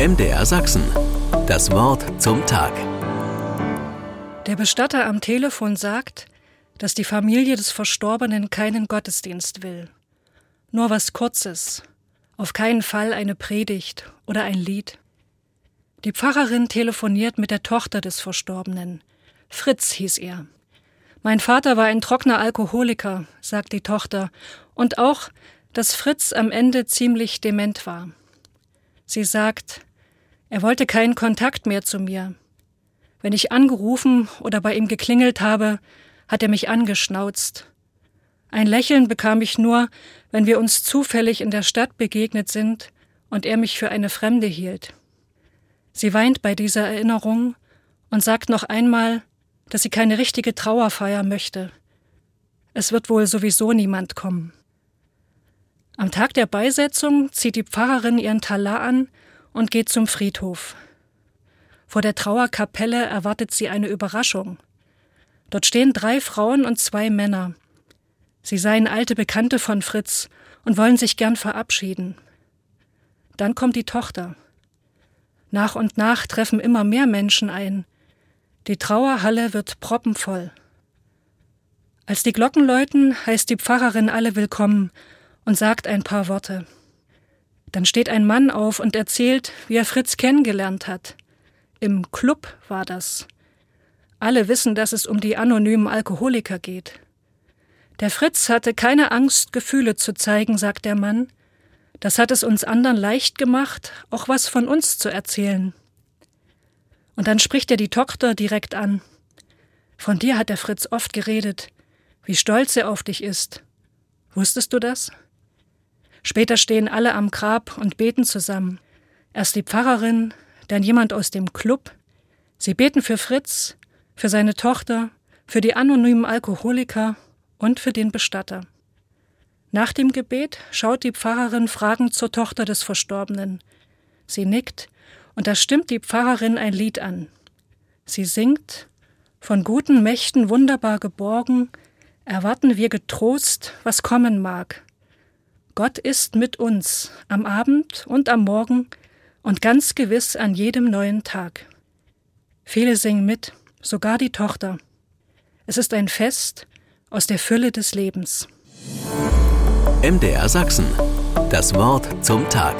MDR Sachsen. Das Wort zum Tag. Der Bestatter am Telefon sagt, dass die Familie des Verstorbenen keinen Gottesdienst will. Nur was Kurzes. Auf keinen Fall eine Predigt oder ein Lied. Die Pfarrerin telefoniert mit der Tochter des Verstorbenen. Fritz hieß er. Mein Vater war ein trockener Alkoholiker, sagt die Tochter, und auch, dass Fritz am Ende ziemlich dement war. Sie sagt, er wollte keinen Kontakt mehr zu mir. Wenn ich angerufen oder bei ihm geklingelt habe, hat er mich angeschnauzt. Ein Lächeln bekam ich nur, wenn wir uns zufällig in der Stadt begegnet sind und er mich für eine Fremde hielt. Sie weint bei dieser Erinnerung und sagt noch einmal, dass sie keine richtige Trauerfeier möchte. Es wird wohl sowieso niemand kommen. Am Tag der Beisetzung zieht die Pfarrerin ihren Talar an und geht zum Friedhof. Vor der Trauerkapelle erwartet sie eine Überraschung. Dort stehen drei Frauen und zwei Männer. Sie seien alte Bekannte von Fritz und wollen sich gern verabschieden. Dann kommt die Tochter. Nach und nach treffen immer mehr Menschen ein, die Trauerhalle wird proppenvoll. Als die Glocken läuten, heißt die Pfarrerin alle willkommen und sagt ein paar Worte. Dann steht ein Mann auf und erzählt, wie er Fritz kennengelernt hat. Im Club war das. Alle wissen, dass es um die anonymen Alkoholiker geht. Der Fritz hatte keine Angst, Gefühle zu zeigen, sagt der Mann. Das hat es uns anderen leicht gemacht, auch was von uns zu erzählen. Und dann spricht er die Tochter direkt an. Von dir hat der Fritz oft geredet, wie stolz er auf dich ist. Wusstest du das? Später stehen alle am Grab und beten zusammen. Erst die Pfarrerin, dann jemand aus dem Club. Sie beten für Fritz, für seine Tochter, für die anonymen Alkoholiker und für den Bestatter. Nach dem Gebet schaut die Pfarrerin fragend zur Tochter des Verstorbenen. Sie nickt und da stimmt die Pfarrerin ein Lied an. Sie singt Von guten Mächten wunderbar geborgen, erwarten wir getrost, was kommen mag. Gott ist mit uns am Abend und am Morgen und ganz gewiss an jedem neuen Tag. Viele singen mit, sogar die Tochter. Es ist ein Fest aus der Fülle des Lebens. MDR Sachsen. Das Wort zum Tag.